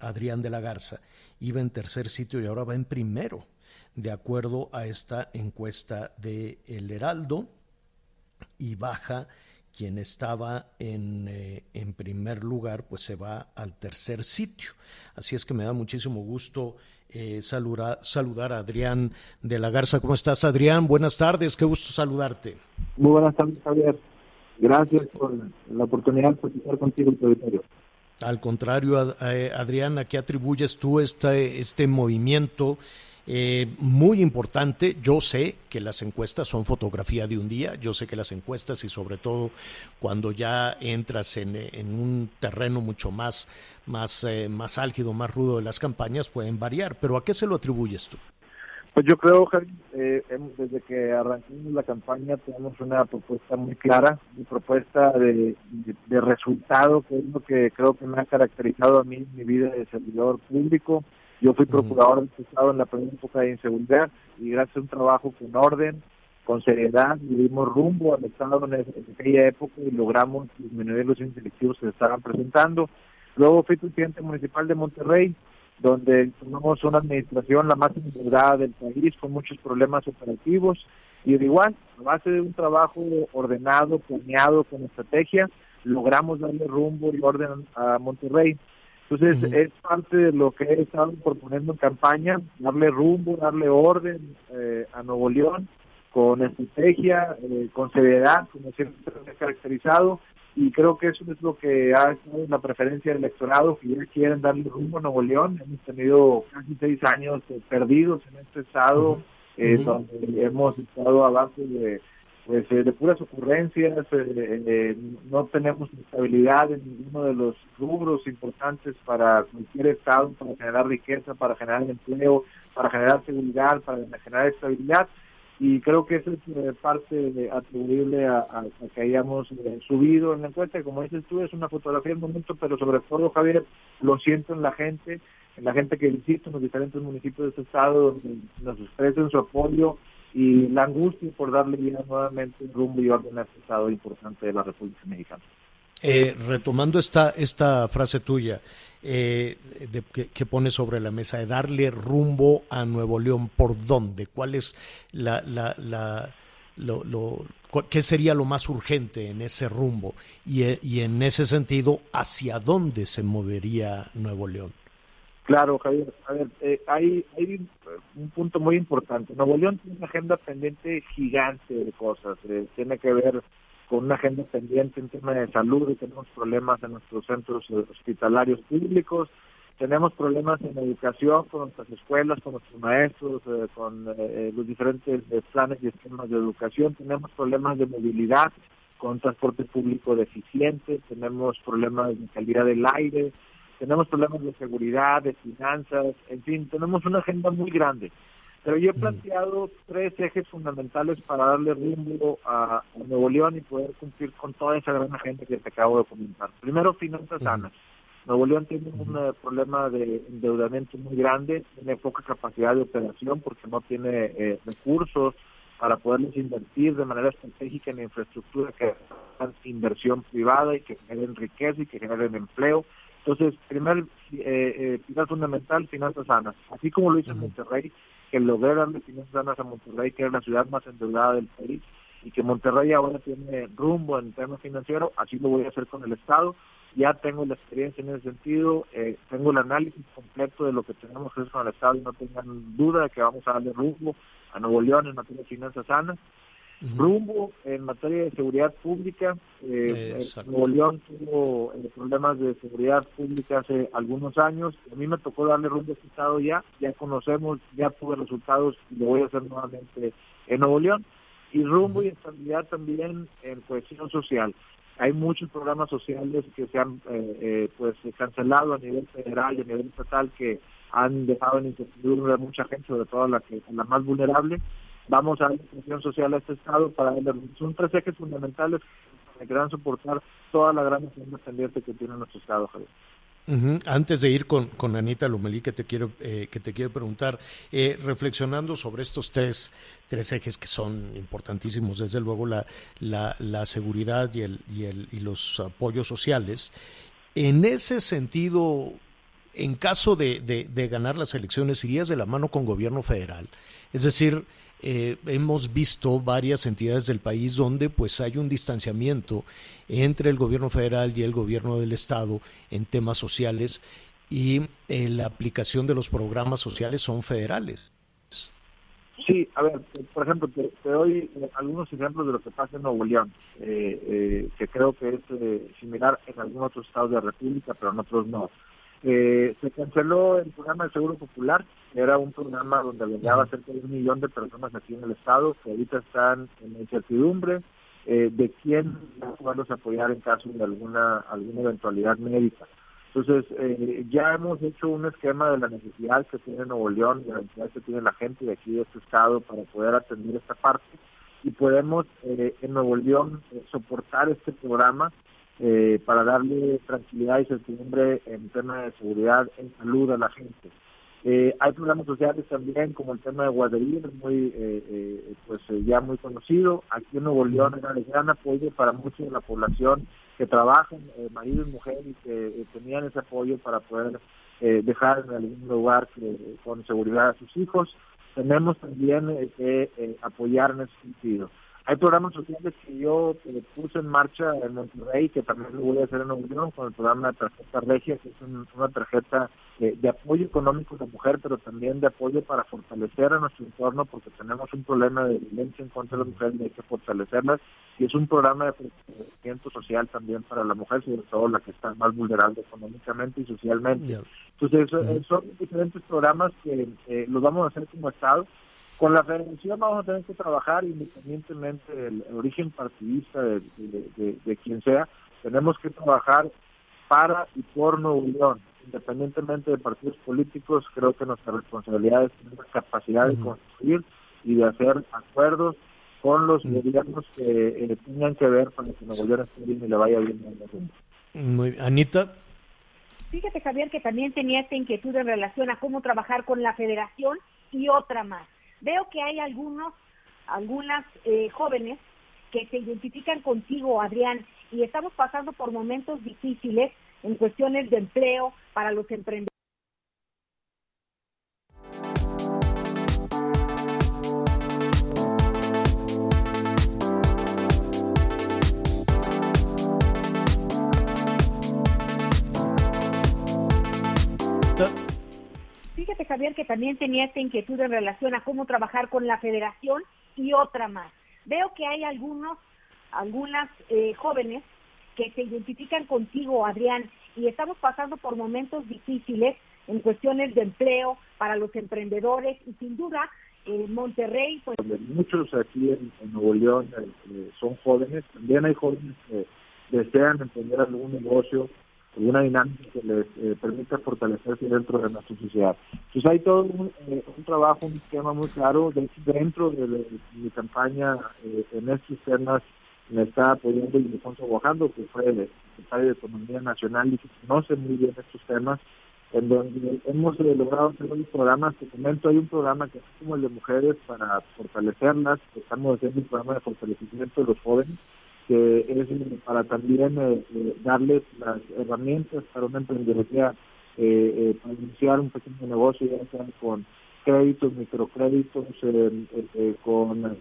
Adrián de la Garza, iba en tercer sitio y ahora va en primero, de acuerdo a esta encuesta de El Heraldo, y baja quien estaba en, eh, en primer lugar, pues se va al tercer sitio. Así es que me da muchísimo gusto eh, saludar, a Adrián de la Garza. ¿Cómo estás, Adrián? Buenas tardes, qué gusto saludarte. Muy buenas tardes, Javier. Gracias por la oportunidad de estar contigo en tu auditorio. Al contrario, eh, Adrián, ¿a qué atribuyes tú este, este movimiento? Eh, muy importante, yo sé que las encuestas son fotografía de un día, yo sé que las encuestas y sobre todo cuando ya entras en, un terreno mucho más, más, eh, más álgido, más rudo de las campañas, pueden variar, pero ¿a qué se lo atribuyes tú? Pues yo creo, Javi, eh, desde que arrancamos la campaña tenemos una propuesta muy clara, una propuesta de, de, resultado, que es lo que creo que me ha caracterizado a mí en mi vida de servidor público, yo fui procurador del Estado en la primera época de inseguridad y gracias a un trabajo con orden, con seriedad, dimos rumbo al Estado en, aquella época y logramos disminuir los índices delictivos que se estaban presentando. Luego fui presidente municipal de Monterrey, donde tomamos una administración la más integrada del país con muchos problemas operativos y de igual, a base de un trabajo ordenado, planeado, con estrategia, logramos darle rumbo y orden a Monterrey. Entonces, es parte de lo que he estado proponiendo en campaña, darle rumbo, darle orden eh, a Nuevo León, con estrategia, eh, con seriedad, como siempre se ha caracterizado, y creo que eso es lo que ha sido la preferencia del electorado, que ya quieren darle rumbo a Nuevo León. Hemos tenido casi seis años eh, perdidos en este estado, eh, donde hemos estado a base de, pues, eh, de puras ocurrencias, no tenemos estabilidad en ninguno de los rubros importantes para cualquier estado, para generar riqueza, para generar empleo, para generar seguridad, para generar estabilidad. Y creo que eso es eh, parte atribuible a, que hayamos eh, subido en la encuesta, como dices tú, es una fotografía del momento, pero sobre todo, Javier, lo siento en la gente, en la gente que visita en los diferentes municipios de este estado, donde nos expresen su apoyo y la angustia por darle vida nuevamente un rumbo y orden a este estado importante de la República Mexicana. Eh, retomando esta, esta frase tuya eh, de, que, pone sobre la mesa, de darle rumbo a Nuevo León, ¿por dónde? ¿Cuál es la, la, la lo, lo, qué sería lo más urgente en ese rumbo? Y, eh, y en ese sentido, ¿hacia dónde se movería Nuevo León? Claro, Javier. A ver, eh, hay, hay un punto muy importante. Nuevo León tiene una agenda pendiente gigante de cosas. Eh, tiene que ver con una agenda pendiente en tema de salud y tenemos problemas en nuestros centros hospitalarios públicos, tenemos problemas en educación con nuestras escuelas, con nuestros maestros, eh, con eh, los diferentes planes y esquemas de educación, tenemos problemas de movilidad con transporte público deficiente, tenemos problemas de calidad del aire, tenemos problemas de seguridad, de finanzas, en fin, tenemos una agenda muy grande. Pero yo he planteado tres ejes fundamentales para darle rumbo a, Nuevo León y poder cumplir con toda esa gran agenda que te acabo de comentar. Primero, finanzas sanas. Nuevo León tiene un eh, problema de endeudamiento muy grande, tiene poca capacidad de operación porque no tiene eh, recursos para poderles invertir de manera estratégica en infraestructura que hagan inversión privada y que generen riqueza y que generen empleo. Entonces, primer eh, pilar fundamental, finanzas sanas. Así como lo hizo en Monterrey, que logré darle finanzas sanas a Monterrey, que es la ciudad más endeudada del país, y que Monterrey ahora tiene rumbo en temas financieros, así lo voy a hacer con el Estado. Ya tengo la experiencia en ese sentido, eh, tengo el análisis completo de lo que tenemos que hacer con el Estado y no tengan duda de que vamos a darle rumbo a Nuevo León en materia de finanzas sanas. Rumbo en materia de seguridad pública. Eh, Nuevo León tuvo eh, problemas de seguridad pública hace algunos años. A mí me tocó darle rumbo a este estado ya. Ya conocemos, ya tuve resultados y lo voy a hacer nuevamente en Nuevo León. Y rumbo y estabilidad también en cohesión social. Hay muchos programas sociales que se han eh, pues cancelado a nivel federal y a nivel estatal que han dejado en incertidumbre a mucha gente, sobre todo a la, que, a la más vulnerable vamos a dar inclusión social a este Estado para son tres ejes fundamentales que quieran soportar toda la gran agenda pendiente que tiene nuestro Estado, Javier. Antes de ir con, con Anita Lomelí, que te quiero, eh, que te quiero preguntar, eh, reflexionando sobre estos tres, tres ejes que son importantísimos, desde luego la, la, seguridad y, el, y, el, y los apoyos sociales, en ese sentido, en caso de, de ganar las elecciones, ¿irías de la mano con gobierno federal? Es decir, eh, hemos visto varias entidades del país donde pues hay un distanciamiento entre el gobierno federal y el gobierno del estado en temas sociales y eh, la aplicación de los programas sociales son federales. Sí, a ver, por ejemplo, te, doy eh, algunos ejemplos de lo que pasa en Nuevo León, que creo que es similar en algunos otros estados de la República, pero en otros no. Eh, se canceló el programa de Seguro Popular, era un programa donde albergaba cerca de un millón de personas aquí en el estado, que ahorita están en incertidumbre eh, de quién va a poderlos apoyar en caso de alguna, alguna eventualidad médica. Entonces, eh, ya hemos hecho un esquema de la necesidad que tiene Nuevo León, de la necesidad que tiene la gente de aquí de este estado para poder atender esta parte y podemos eh, en Nuevo León soportar este programa eh, para darle tranquilidad y certidumbre en tema de seguridad, en salud a la gente. Eh, hay programas sociales también, como el tema de guardería, muy, eh, pues ya muy conocido. Aquí en Nuevo León era de gran apoyo para mucha de la población que trabajan, marido y mujer, y que tenían ese apoyo para poder dejar en algún lugar con seguridad a sus hijos. Tenemos también que apoyar en ese sentido. Hay programas sociales que yo eh, puse en marcha en Monterrey, que también lo voy a hacer en Nuevo con el programa de tarjeta regia, que es una tarjeta de apoyo económico de la mujer, pero también de apoyo para fortalecer a nuestro entorno, porque tenemos un problema de violencia en contra de las mujeres y hay que fortalecerlas. Y es un programa de fortalecimiento social también para la mujer, sobre todo la que está más vulnerable económicamente y socialmente. Entonces, son diferentes programas que eh, los vamos a hacer como Estado con la federación vamos a tener que trabajar independientemente del origen partidista de, de, quien sea, tenemos que trabajar para y por Nuevo León, independientemente de partidos políticos, creo que nuestra responsabilidad es tener la capacidad de construir y de hacer acuerdos con los gobiernos que eh, tengan que ver para que Nuevo León esté bien y le vaya bien. Muy Anita. Fíjate, Javier, que también tenía esta inquietud en relación a cómo trabajar con la federación y otra más. Veo que hay algunos, algunas eh, jóvenes que se identifican contigo, Adrián, y estamos pasando por momentos difíciles en cuestiones de empleo para los emprendedores. Javier, que también tenía esta inquietud en relación a cómo trabajar con la federación y otra más. Veo que hay algunos, algunas eh, jóvenes que se identifican contigo, Adrián, y estamos pasando por momentos difíciles en cuestiones de empleo para los emprendedores y sin duda eh, Monterrey. Pues... Muchos aquí en, Nuevo León eh, son jóvenes, también hay jóvenes que desean emprender algún negocio una dinámica que les eh, permita fortalecerse dentro de nuestra sociedad. Entonces hay todo un, eh, trabajo, un esquema muy claro dentro de, mi campaña eh, en estos temas me está apoyando Ildefonso Guajando, que fue el secretario de Economía Nacional y que conoce muy bien estos temas, en donde hemos logrado hacer unos programas, te comento, hay un programa que es como el de mujeres para fortalecerlas, estamos haciendo un programa de fortalecimiento de los jóvenes, que es para también eh, eh, darles las herramientas para una emprendeduría, eh, para iniciar un pequeño negocio, ya sea con créditos, microcréditos, con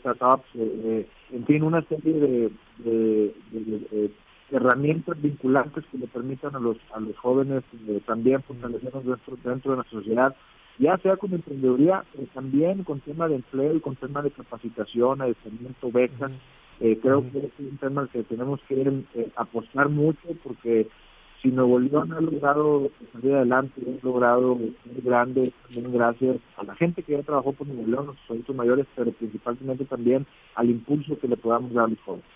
startups, en fin, una serie de, herramientas vinculantes que le permitan a los a los jóvenes también fortalecernos dentro, dentro de nuestra sociedad ya sea con emprendeduría, también con tema de empleo y con tema de capacitación, adiestramiento, becas, eh, creo que es un tema que tenemos que eh, apostar mucho porque si Nuevo León ha logrado salir adelante, ha logrado muy grande, también gracias a la gente que ya trabajó por Nuevo León, los adultos mayores, pero principalmente también al impulso que le podamos dar a los jóvenes.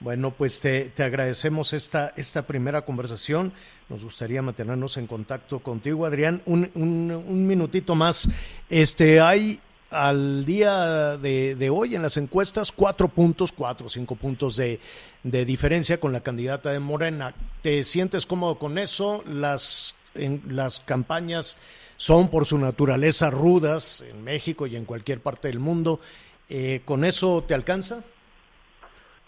Bueno, pues te, te, agradecemos esta, esta primera conversación. Nos gustaría mantenernos en contacto contigo, Adrián. Un, un, un minutito más. Este, hay al día de, hoy en las encuestas cuatro puntos, cuatro cinco puntos de, diferencia con la candidata de Morena. ¿Te sientes cómodo con eso? Las, en, las campañas son por su naturaleza rudas en México y en cualquier parte del mundo. Eh, ¿Con eso te alcanza?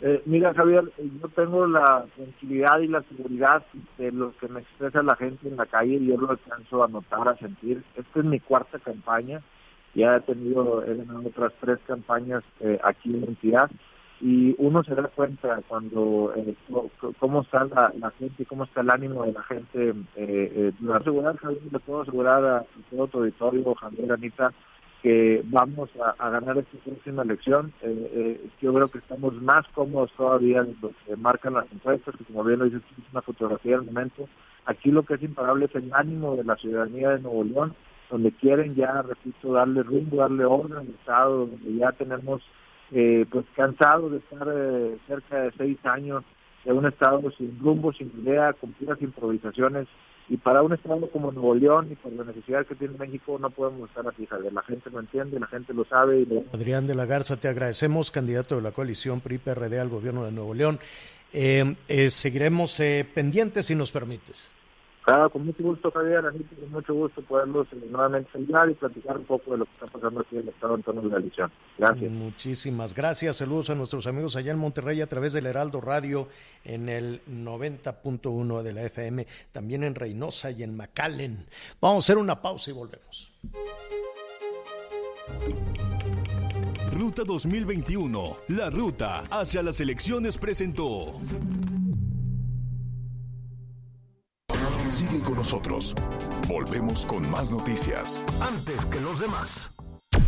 Eh, mira, Javier, yo tengo la tranquilidad y la seguridad de lo que me expresa la gente en la calle y yo lo alcanzo a notar, a sentir. Esta es mi cuarta campaña ya he tenido, he ganado otras tres campañas eh, aquí en la entidad y uno se da cuenta cuando eh, cómo está la, gente, cómo está el ánimo de la gente. Eh, eh, asegurar, le puedo asegurar a, todo tu auditorio, Javier, Anita, que vamos a, ganar esta próxima elección. Eh, yo creo que estamos más cómodos todavía en lo que marcan las encuestas, que como bien lo dices, es una fotografía del momento. Aquí lo que es imparable es el ánimo de la ciudadanía de Nuevo León donde quieren ya, repito, darle rumbo, darle orden al Estado, donde ya tenemos eh, pues cansado de estar eh, cerca de seis años de un Estado sin rumbo, sin idea, con puras improvisaciones. Y para un Estado como Nuevo León y por la necesidad que tiene México no podemos estar así, Javier. La gente lo entiende, la gente lo sabe. Y Adrián de la Garza, te agradecemos, candidato de la coalición PRI-PRD al gobierno de Nuevo León. Eh, seguiremos pendientes si nos permites. Con mucho gusto, Javier, con mucho gusto poderlos eh, nuevamente saludar y platicar un poco de lo que está pasando aquí en el Estado en torno a la elección. Gracias. Muchísimas gracias. Saludos a nuestros amigos allá en Monterrey a través del Heraldo Radio en el 90.1 de la FM, también en Reynosa y en McAllen. Vamos a hacer una pausa y volvemos. Ruta 2021, la ruta hacia las elecciones presentó. Sigue con nosotros. Volvemos con más noticias. Antes que los demás.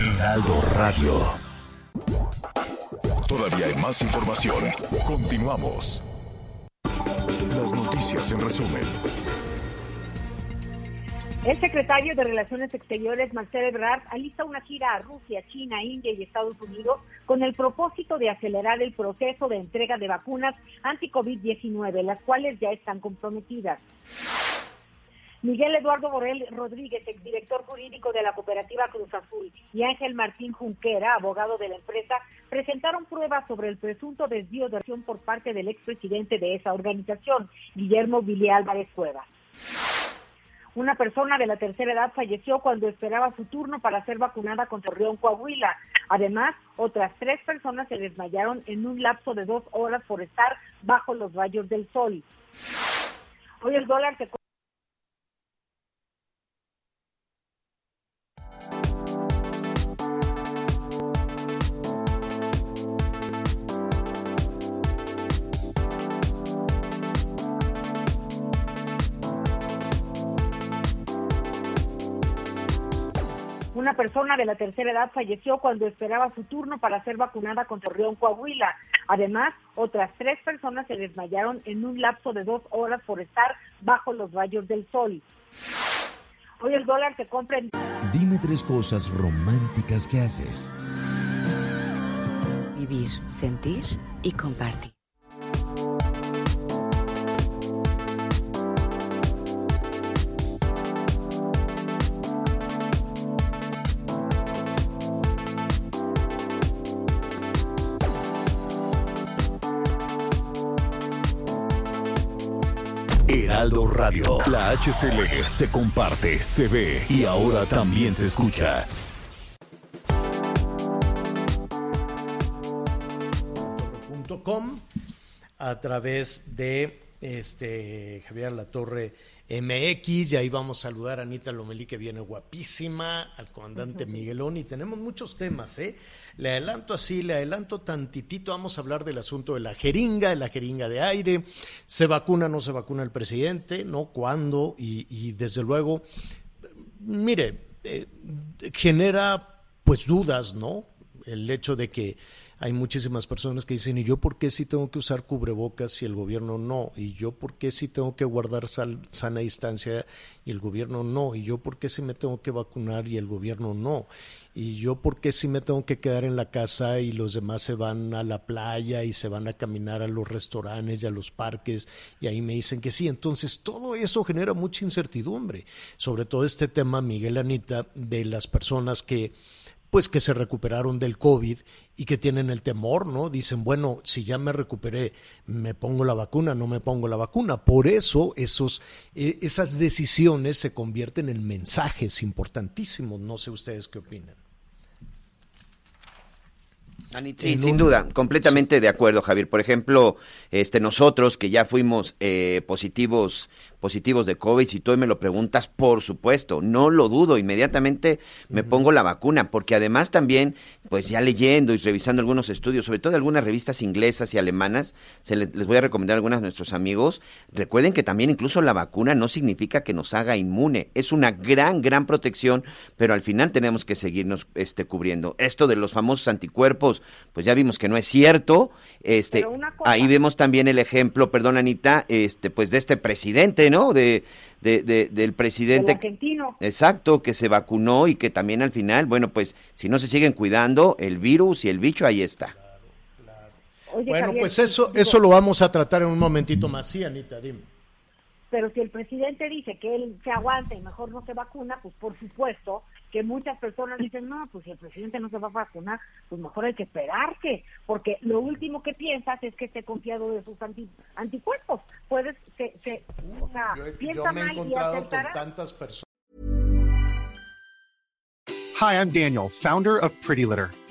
Heraldo Radio. Todavía hay más información. Continuamos. Las noticias en resumen. El secretario de Relaciones Exteriores, Marcel Ebrard, alista una gira a Rusia, China, India y Estados Unidos con el propósito de acelerar el proceso de entrega de vacunas anti-COVID-19, las cuales ya están comprometidas. Miguel Eduardo Borrell Rodríguez, exdirector jurídico de la cooperativa Cruz Azul, y Ángel Martín Junquera, abogado de la empresa, presentaron pruebas sobre el presunto desvío de acción por parte del expresidente de esa organización, Guillermo Vili Álvarez Cuevas. Una persona de la tercera edad falleció cuando esperaba su turno para ser vacunada contra Rión Coahuila. Además, otras tres personas se desmayaron en un lapso de dos horas por estar bajo los rayos del sol. Hoy el dólar se Una persona de la tercera edad falleció cuando esperaba su turno para ser vacunada contra Rión Coahuila. Además, otras tres personas se desmayaron en un lapso de dos horas por estar bajo los rayos del sol. Hoy el dólar se compra en... Dime tres cosas románticas que haces. Vivir, sentir y compartir. Radio. La HCL se comparte, se ve y ahora también se escucha. a través de este Javier Latorre MX y ahí vamos a saludar a Anita Lomelí que viene guapísima, al comandante Miguelón y tenemos muchos temas, ¿eh? Le adelanto así, le adelanto tantitito, vamos a hablar del asunto de la jeringa, de la jeringa de aire, se vacuna, no se vacuna el presidente, ¿no? ¿Cuándo? Y, y desde luego, mire, eh, genera pues dudas, ¿no? El hecho de que hay muchísimas personas que dicen, ¿y yo por qué sí tengo que usar cubrebocas si el gobierno no? ¿Y yo por qué sí tengo que guardar sana distancia y el gobierno no? ¿Y yo por qué sí me tengo que vacunar y el gobierno no? ¿Y yo por qué sí me tengo que quedar en la casa y los demás se van a la playa y se van a caminar a los restaurantes y a los parques y ahí me dicen que sí? Entonces todo eso genera mucha incertidumbre, sobre todo este tema, Miguel Anita, de las personas que pues que se recuperaron del COVID y que tienen el temor, ¿no? Dicen, bueno, si ya me recuperé, me pongo la vacuna, no me pongo la vacuna. Por eso esos, eh, esas decisiones se convierten en mensajes importantísimos. No sé ustedes qué opinan. Sí, sin duda, completamente de acuerdo, Javier. Por ejemplo, este, nosotros que ya fuimos eh, positivos positivos de COVID, si tú me lo preguntas, por supuesto, no lo dudo, inmediatamente me pongo la vacuna, porque además también, pues ya leyendo y revisando algunos estudios, sobre todo algunas revistas inglesas y alemanas, se les, les voy a recomendar a algunos de nuestros amigos, recuerden que también incluso la vacuna no significa que nos haga inmune, es una gran, gran protección, pero al final tenemos que seguirnos este, cubriendo. Esto de los famosos anticuerpos, pues ya vimos que no es cierto, este, ahí vemos también el ejemplo, perdón Anita, este, pues de este presidente, ¿no? De, de, del presidente. argentino. Exacto, que se vacunó y que también al final, bueno, pues si no se siguen cuidando, el virus y el bicho ahí está. Oye, bueno, Javier, pues eso, digo, eso lo vamos a tratar en un momentito más. Sí, Anita, dime. Pero si el presidente dice que él se aguanta y mejor no se vacuna, pues por supuesto que muchas personas dicen, no, pues si el presidente no se va a vacunar, pues mejor hay que esperarse, porque lo último que piensas es que esté confiado de sus anti- anticuerpos. Puedes, que, que, o sea, Yo, piensa yo me he mal y encontrado con aceptará. tantas personas. Hi, I'm Daniel, founder of Pretty Litter.